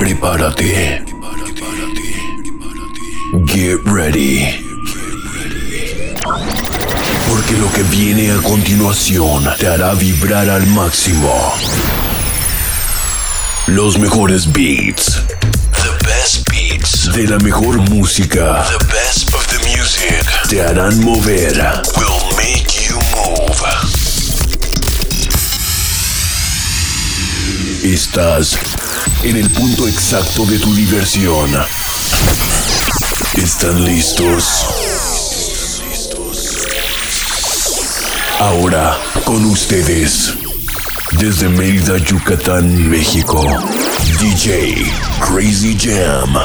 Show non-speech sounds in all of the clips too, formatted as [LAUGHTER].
Prepárate. Get ready. Porque lo que viene a continuación te hará vibrar al máximo. Los mejores beats. The best beats. De la mejor música. The best of the music. Te harán mover. Will make you move. Estás en el punto exacto de tu diversión. ¿Están listos? Ahora, con ustedes, desde Mérida, Yucatán, México, DJ Crazy Jam.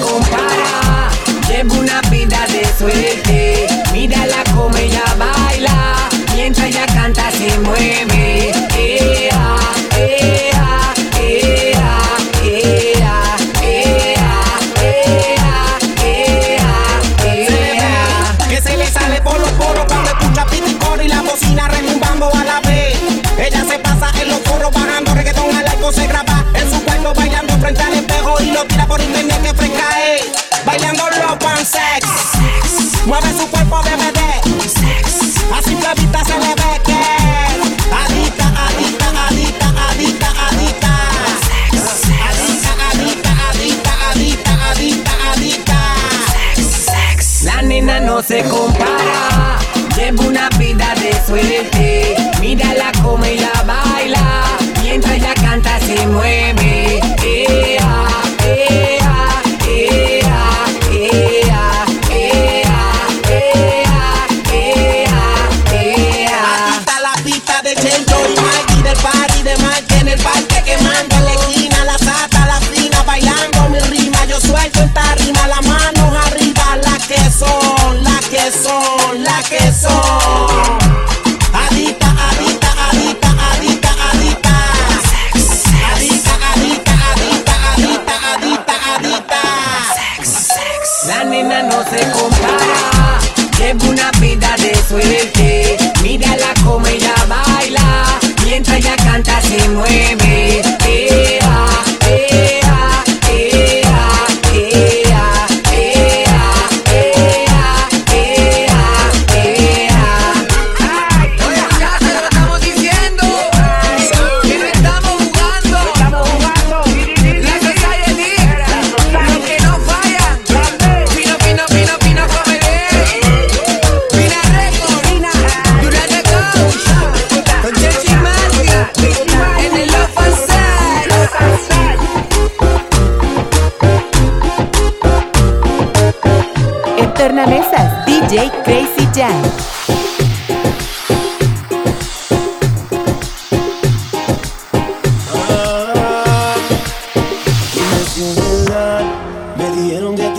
como Tornamesas, DJ Crazy Jack.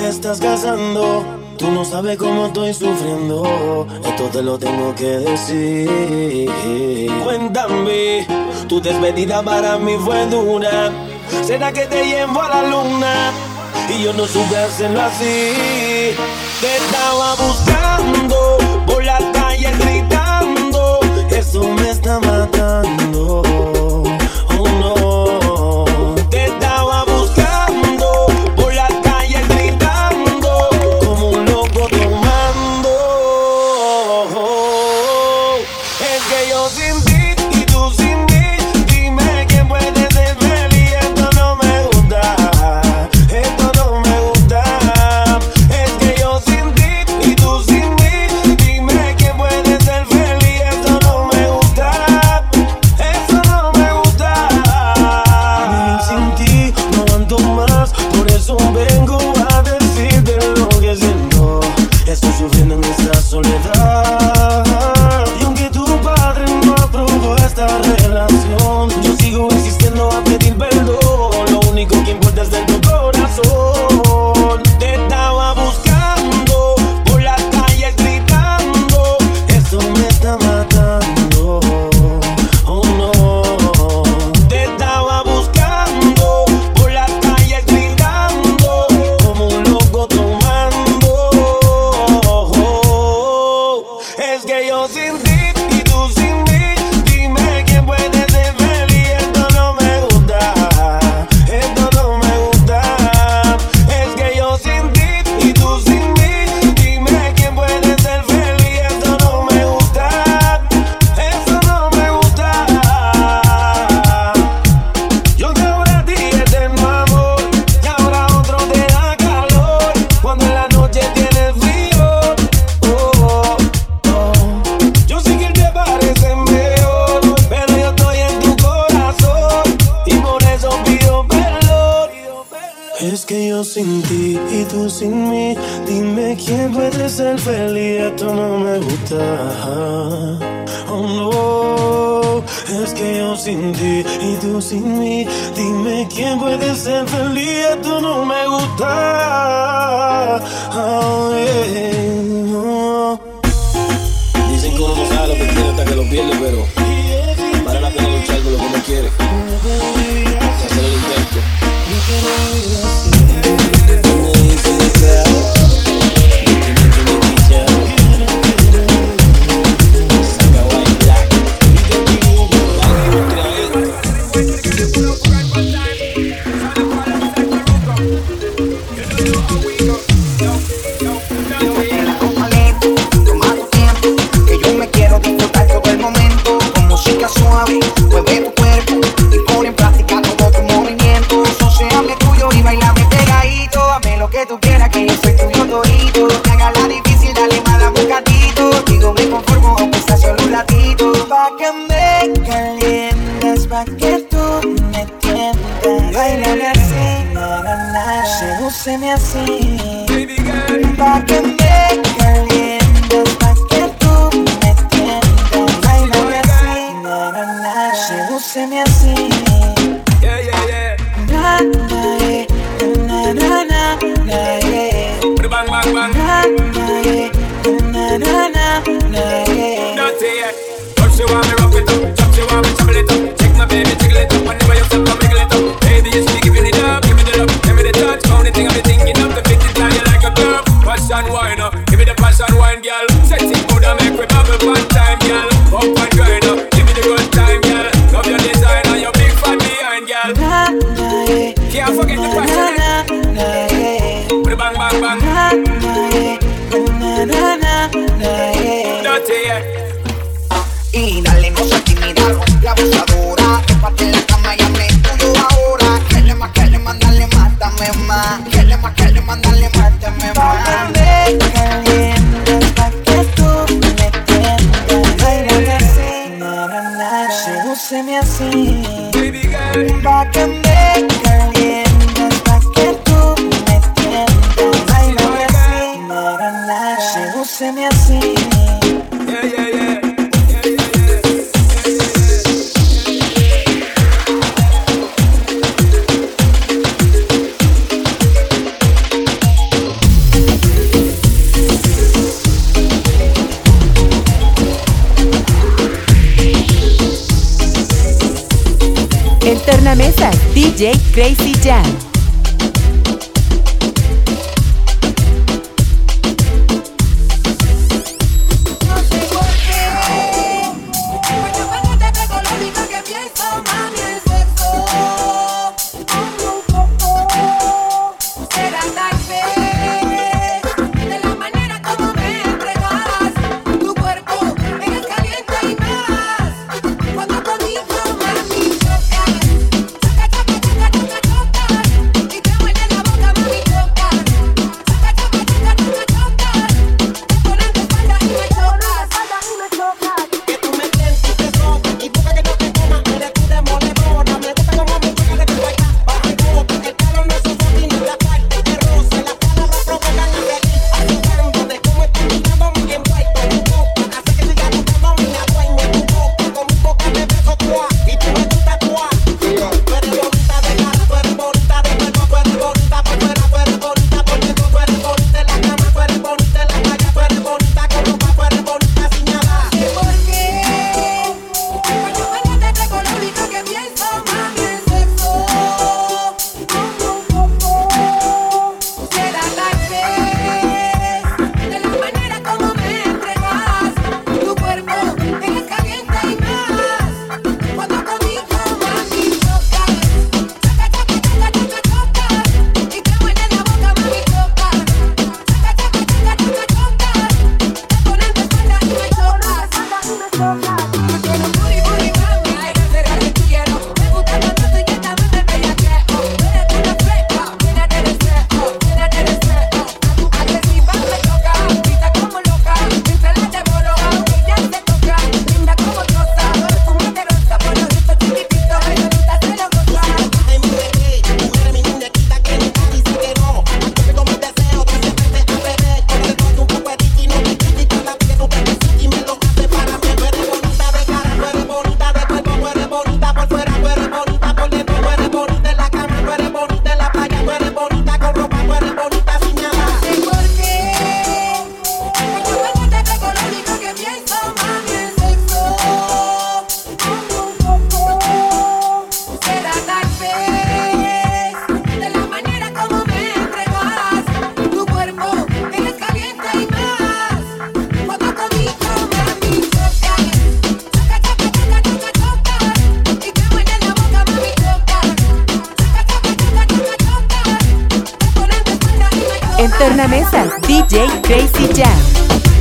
estás casando. Tú no sabes cómo estoy sufriendo. Esto te lo tengo que decir. Cuéntame, tu despedida para mí fue dura. ¿Será que te llevo a la luna? Y yo no supe hacerlo así te estaba buscando por la calle gritando. Eso me está matando. Y tú DJ Crazy Tornamesas DJ Crazy Jam.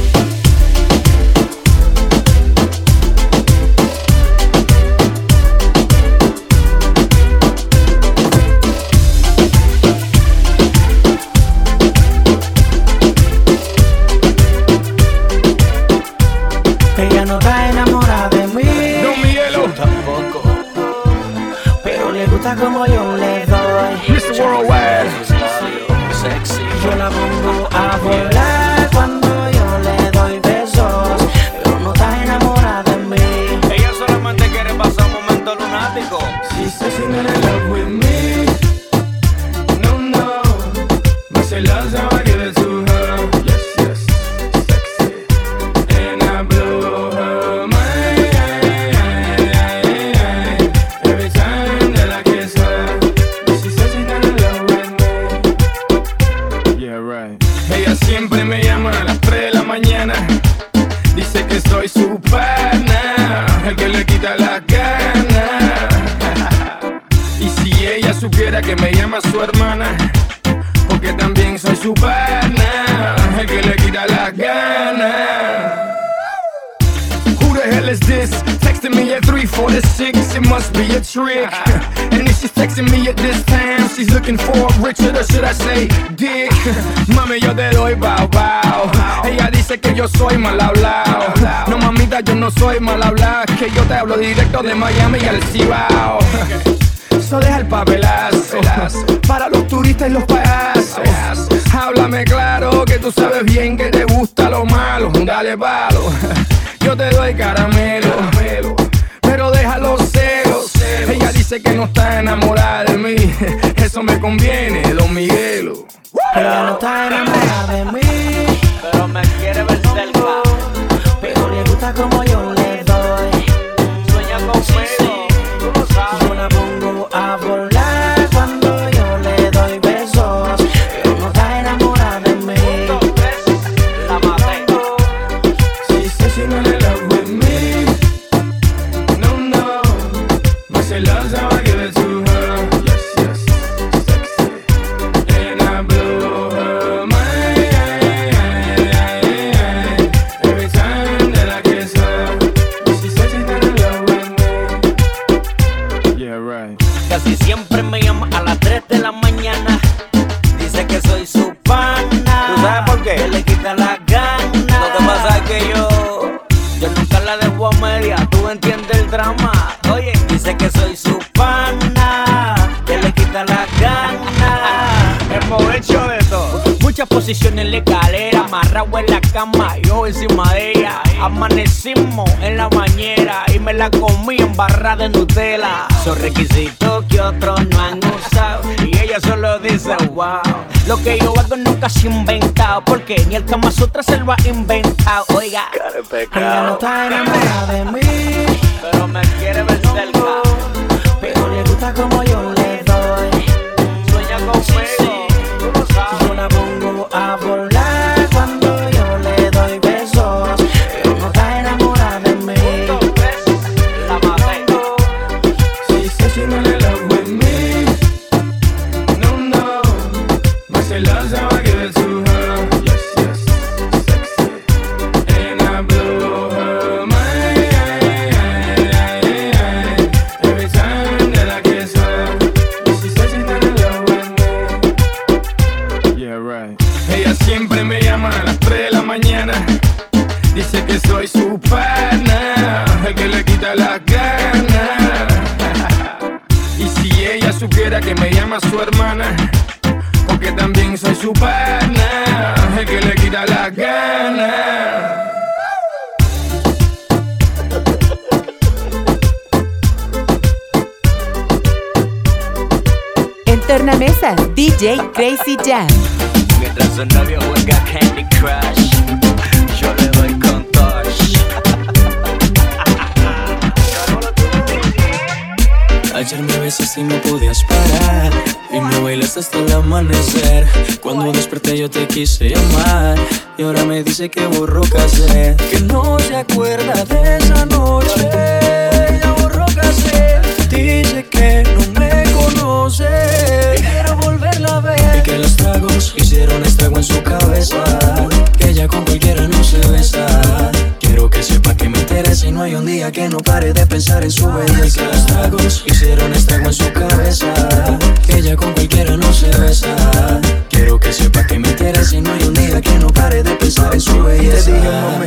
Be a trick. [LAUGHS] and if she's texting me at this time, she's looking for Richard, or should I say Dick? [LAUGHS] Mami, yo te doy bow bow. Ella dice que yo soy mal hablado. No, mamita, yo no soy mal hablado. Que yo te hablo directo de Miami y al Cibao. [LAUGHS] So deja el papelazo para los turistas y los payasos. Háblame claro que tú sabes bien que te gusta lo malo. Dale palo, yo te doy caramelo, dice que no está enamorada de mí. [LAUGHS] Eso me conviene, Don Miguelo. Ella no está enamorada de mí. Pero me quiere ver cerca. Pero le gusta como yo le doy. Sueña conmigo. La gana. Hemos hecho de todo. Muchas posiciones en la escalera, amarrado en la cama, yo encima de ella. Amanecimos en la bañera y me la comí en barra de Nutella. Son requisitos que otros no han usado y ella solo dice wow. Lo que yo hago nunca se ha inventado porque ni el Kama Sutra se lo ha inventado. Oiga. Ella no está enamorada de mí. Pero me quiere ver cerca. Pero le gusta como yo Dice que soy su pana, el que le quita la gana. y si ella supiera que me llama su hermana, porque también soy su pana, el que le quita la gana. En Tornamesas DJ Crazy Jam. Mientras su novio juega Candy Crush, Ayer me besas y no podías parar. Y me bailaste hasta el amanecer. Cuando desperté yo te quise llamar. Y ahora me dice que borró casé Que no se acuerda de esa noche. Ya borró casé Dice que no me conoce. Y Quiero volverla a ver. Y que los tragos hicieron estrago en su que no pare de pensar en su belleza. Que los tragos hicieron estrago en su cabeza. Que ella con cualquiera no se besa. Quiero que sepa que me interesa y no hay un día que no pare de pensar en su belleza. Te dije, mami,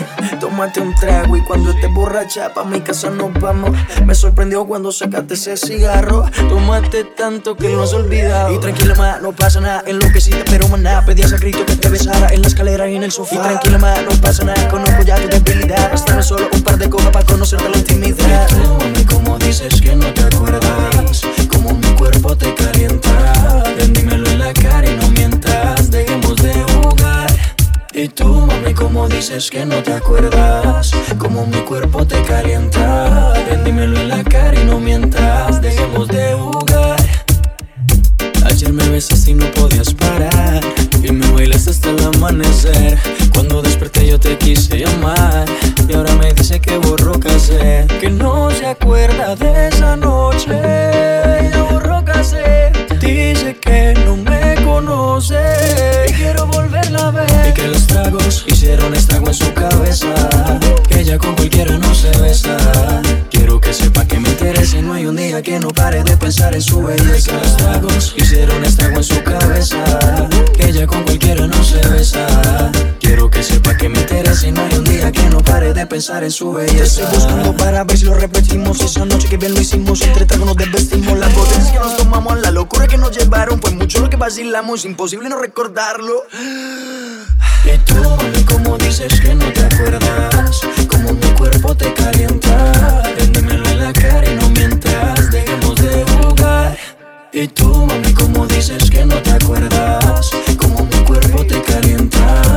tómate un trago y cuando estés borracha pa' mi casa nos vamos. Me sorprendió cuando sacaste ese cigarro. Tómate tanto que no has olvidado. Y tranquila, ma, no pasa nada. Enloquecida, pero maná. Pedías a grito que te besara en la escalera y en el sofá. Y tranquila, ma, no pasa nada. Conozco ya tu debilidad. Bastame solo un par de copas para conocerte la intimidad. Y tú, como dices que no te acuerdas. Como mi cuerpo te calienta. Ven, dímelo en la cara y no Y tú, mami, como dices que no te acuerdas. Como mi cuerpo te calienta. Ven, en la cara y no mientas. Dejemos de jugar. Ayer me besaste y no podías parar. Y me bailaste hasta el amanecer. Cuando desperté yo te quise llamar. Y ahora me dice que borró. Que no se acuerda de esa noche. Ya borró. Dice que no me conoce. Quiero volverla a ver. Y que los tragos hicieron estrago en su cabeza. Que ella con cualquiera no se besa. Quiero que sepa que me interesa y no hay un día que no pare de pensar en su belleza. Que los tragos hicieron estrago en su cabeza. Que ella con cualquiera no se besa. Que me interesa y no hay un día que no pare de pensar en su Te belleza. estoy buscando para ver si lo repetimos. Esa noche que bien lo hicimos Entre tragos nos desvestimos. Las botellas que nos tomamos La locura que nos llevaron Pues mucho lo que vacilamos Imposible no recordarlo. Y tú, mami, como dices que no te acuerdas Como mi cuerpo te calienta Véndemelo en la cara y no mientas Dejemos de jugar. Y tú, mami, como dices que no te acuerdas Como mi cuerpo te calienta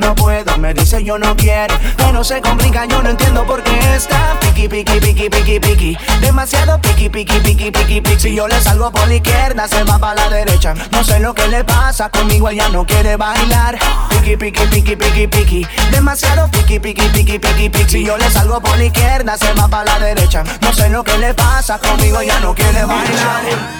No puedo, me dice yo no quiero. Pero se complica, yo no entiendo por qué está piqui, piqui, piqui, piqui, piqui. Demasiado piqui, piqui, piqui, piqui, piqui. Si yo le salgo por la izquierda, se va para la derecha. No sé lo que le pasa, conmigo ella no quiere bailar. Piqui, piqui, piqui, piqui, piqui. Demasiado piqui, piqui, piqui, piqui, piqui. Si yo le salgo por la izquierda, se va para la derecha. No sé lo que le pasa, conmigo ella no quiere bailar.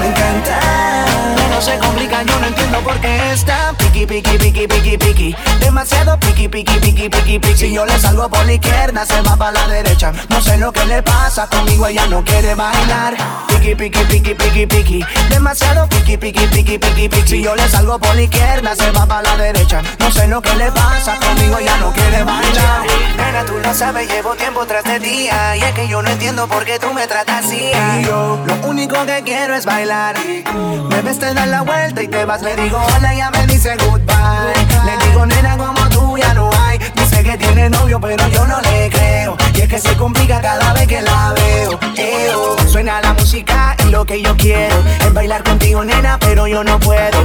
me encanta. No se complica, yo no entiendo por qué está piqui, piqui, piqui, piqui, piqui. Demasiado piqui, piqui, piqui, piqui, piqui. Si yo le salgo por la izquierda, se va para la derecha. No sé lo que le pasa, conmigo ella no quiere bailar. Piqui, piqui, piqui, piqui, piqui. Demasiado piqui, piqui, piqui, piqui, piqui. Si yo le salgo por la izquierda, se va para la derecha. No sé lo que le pasa, conmigo ella no quiere bailar. Nena, tú lo sabes, llevo tiempo tras de día. Y es que yo no entiendo por qué tú me tratas así. Y yo lo único que quiero es bailar. Me ves, te das la vuelta y te vas. Le digo hola, ella me dice goodbye. Le digo nena, como tú ya no novio, pero yo no le creo. Y es que se complica cada vez que la veo. Eo. Suena la música lo que yo quiero es bailar contigo, nena, pero yo no puedo.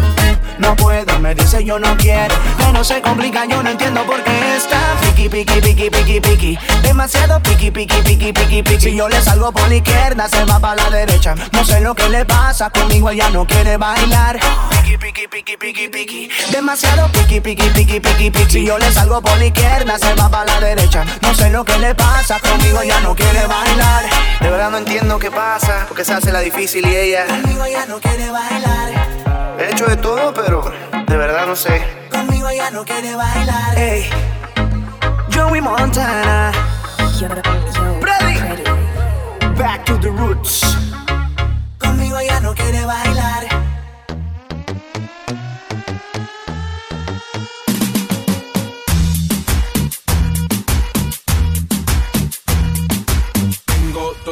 No puedo, me dice yo no quiero. Pero se complica, yo no entiendo por qué está piqui, piqui, piqui, piqui, piqui. Demasiado piqui, piqui, piqui, piqui, piqui. Si yo le salgo por la izquierda, se va para la derecha. No sé lo que le pasa, conmigo ella no quiere bailar. Piqui, piqui, piqui, piqui, piqui. Demasiado piqui, piqui, piqui, piqui, piqui. Si yo le salgo por la izquierda, se va para la derecha. No sé lo que le pasa, conmigo ella no quiere bailar. De verdad no entiendo qué pasa, porque se hace la difícil y ella. Conmigo ella no quiere bailar. He hecho de todo, pero de verdad no sé. Conmigo ella no quiere bailar. Hey, Joey Montana. Ready? Back to the roots. Conmigo ella no quiere bailar.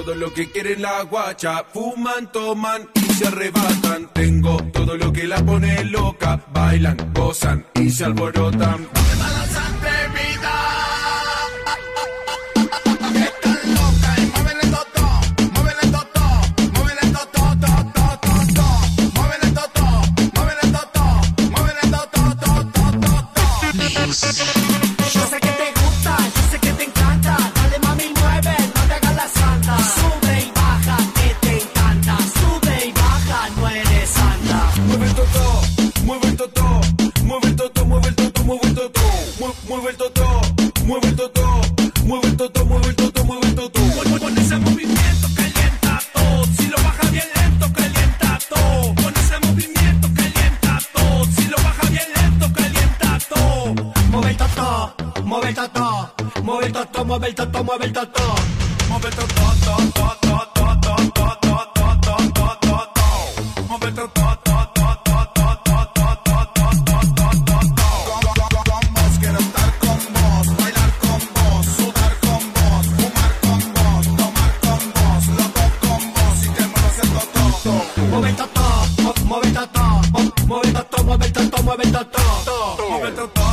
Todo lo que quiere la guacha. Fuman, toman y se arrebatan. Tengo todo lo que la pone loca. Bailan, gozan y se alborotan. mueve el toto, mueve el toto, mueve el toto, mueve el toto. Mueve el toto, toto, toto, toto, toto, toto, toto, toto. Mueve el toto. Mueve el toto, mueve el toto, mueve el toto, mueve el toto, mueve el toto.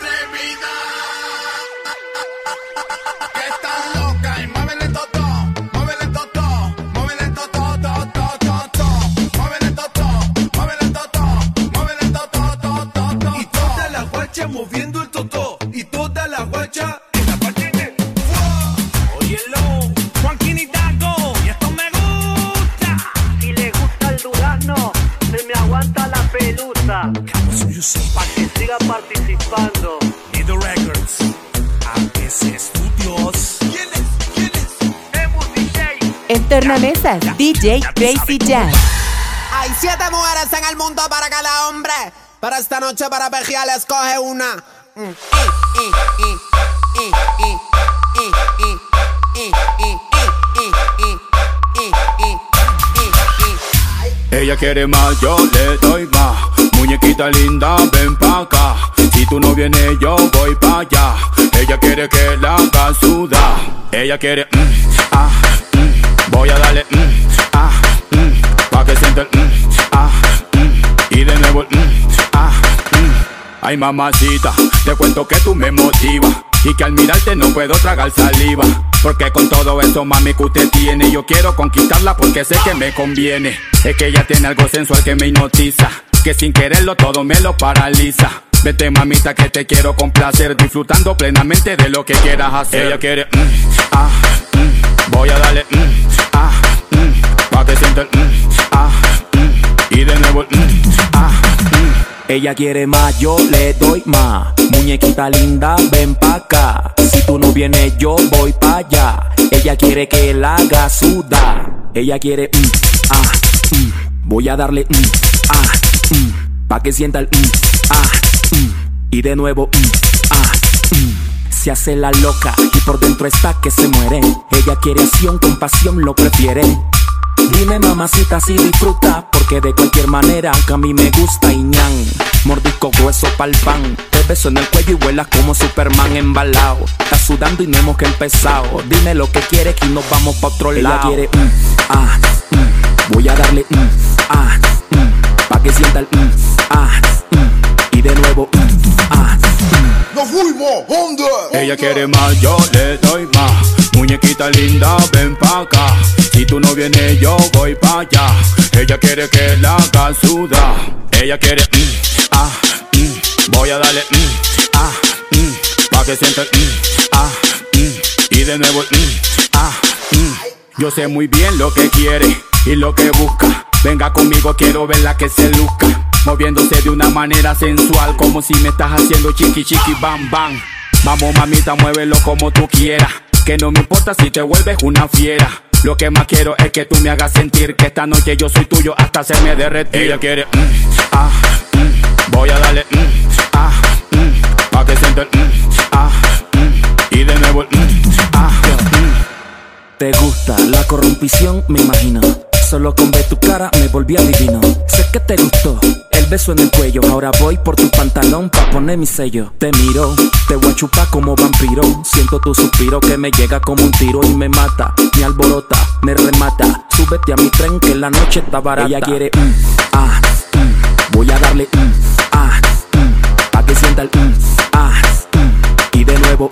Tornamesas, DJ Crazy Jazz. Hay siete mujeres en el mundo para cada hombre. Para esta noche, para Pejial, escoge una. Ella quiere más, yo le doy más. Muñequita linda, ven pa' acá. Si tú no vienes, yo voy pa' allá. Ella quiere que la haga sudar. Ella quiere, mm, ah. Voy a darle, mm, ah, mm. Pa' que sienta el, mm, ah, mm. Y de nuevo, el, mm, ah, mm. Ay, mamacita, te cuento que tú me motivas. Y que al mirarte no puedo tragar saliva. Porque con todo eso, mami, que usted tiene, yo quiero conquistarla porque sé que me conviene. Es que ella tiene algo sensual que me hipnotiza. Que sin quererlo todo me lo paraliza. Vete, mamita, que te quiero complacer. Disfrutando plenamente de lo que quieras hacer. Ella quiere, mm, ah, mm. Voy a darle, mm, ah, mm. Pa' que sienta el, mm, ah, mm. Y de nuevo, el, mm, ah, mm. Ella quiere más, yo le doy más. Muñequita linda, ven pa' acá. Si tú no vienes, yo voy pa' allá. Ella quiere que la haga sudar. Ella quiere, mm, ah, mm. Voy a darle, mm, ah, mm. Pa' que sienta el, mm, ah, mm. Y de nuevo, mm, ah. Se hace la loca y por dentro está que se muere. Ella quiere acción, con pasión lo prefiere. Dime mamacita si disfruta Porque de cualquier manera que a mí me gusta y ñan Mordisco grueso pa'l pan Te beso en el cuello y vuelas como Superman embalado Estás sudando y no hemos que empezado Dime lo que quieres y nos vamos pa' otro Ella lado quiere, mm, ah, mm. Voy a darle mm, ah, mm. Pa' que sienta el mm, ah, mm. Y de nuevo mm. ¡Nos fuimos! ¿Dónde? Ella quiere más, yo le doy más. Muñequita linda, ven pa' acá. Si tú no vienes, yo voy pa' allá. Ella quiere que la haga sudar. Ella quiere, mm, ah, mm. Voy a darle, mm, ah, mm. Pa' que sienta el, mm, ah, mm. Y de nuevo, mm, ah, mm. Yo sé muy bien lo que quiere y lo que busca. Venga conmigo, quiero verla que se luzca. Moviéndose de una manera sensual, como si me estás haciendo chiqui chiqui bam bam. Vamos mamita, muévelo como tú quieras. Que no me importa si te vuelves una fiera. Lo que más quiero es que tú me hagas sentir que esta noche yo soy tuyo hasta se me derretir. Ella quiere, mm, ah, mm, voy a darle, mm, ah, mm, pa' que sienta el, ah, y de nuevo el, ah, Te gusta la corrompición, me imagino. Solo con ver tu cara me volví adivino. Sé que te gustó beso en el cuello. Ahora voy por tu pantalón pa' poner mi sello. Te miro, te voy a chupar como vampiro. Siento tu suspiro que me llega como un tiro y me mata, me alborota, me remata. Súbete a mi tren que la noche está barata. Ella quiere mm, voy a darle mm, pa' que sienta el ah, y de nuevo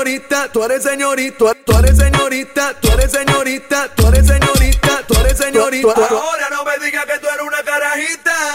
señorita, tú eres señorita, tú eres señorita, tú eres señorita, tú eres señorita, tú eres señorita. Ahora no me digas que tú eres una carajita.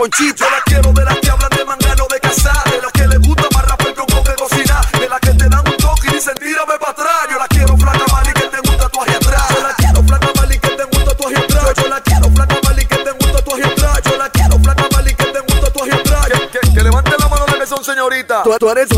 Yo la quiero de las que hablan de mangano de casar, de las que le gusta más rapper con coca cocinar, de las que te dan un toque y dicen tírame para atrás. Yo la quiero flaca mal y que te gusta tu hacia atrás. Yo la quiero flaca mal y que te gusta tu hacia atrás. Yo la quiero flaca mal y que te gusta tu hacia atrás. Yo la quiero flaca mal y que te gusta tu hacia. Que, que, que levante la mano de mesón, señorita. Tú, tú eres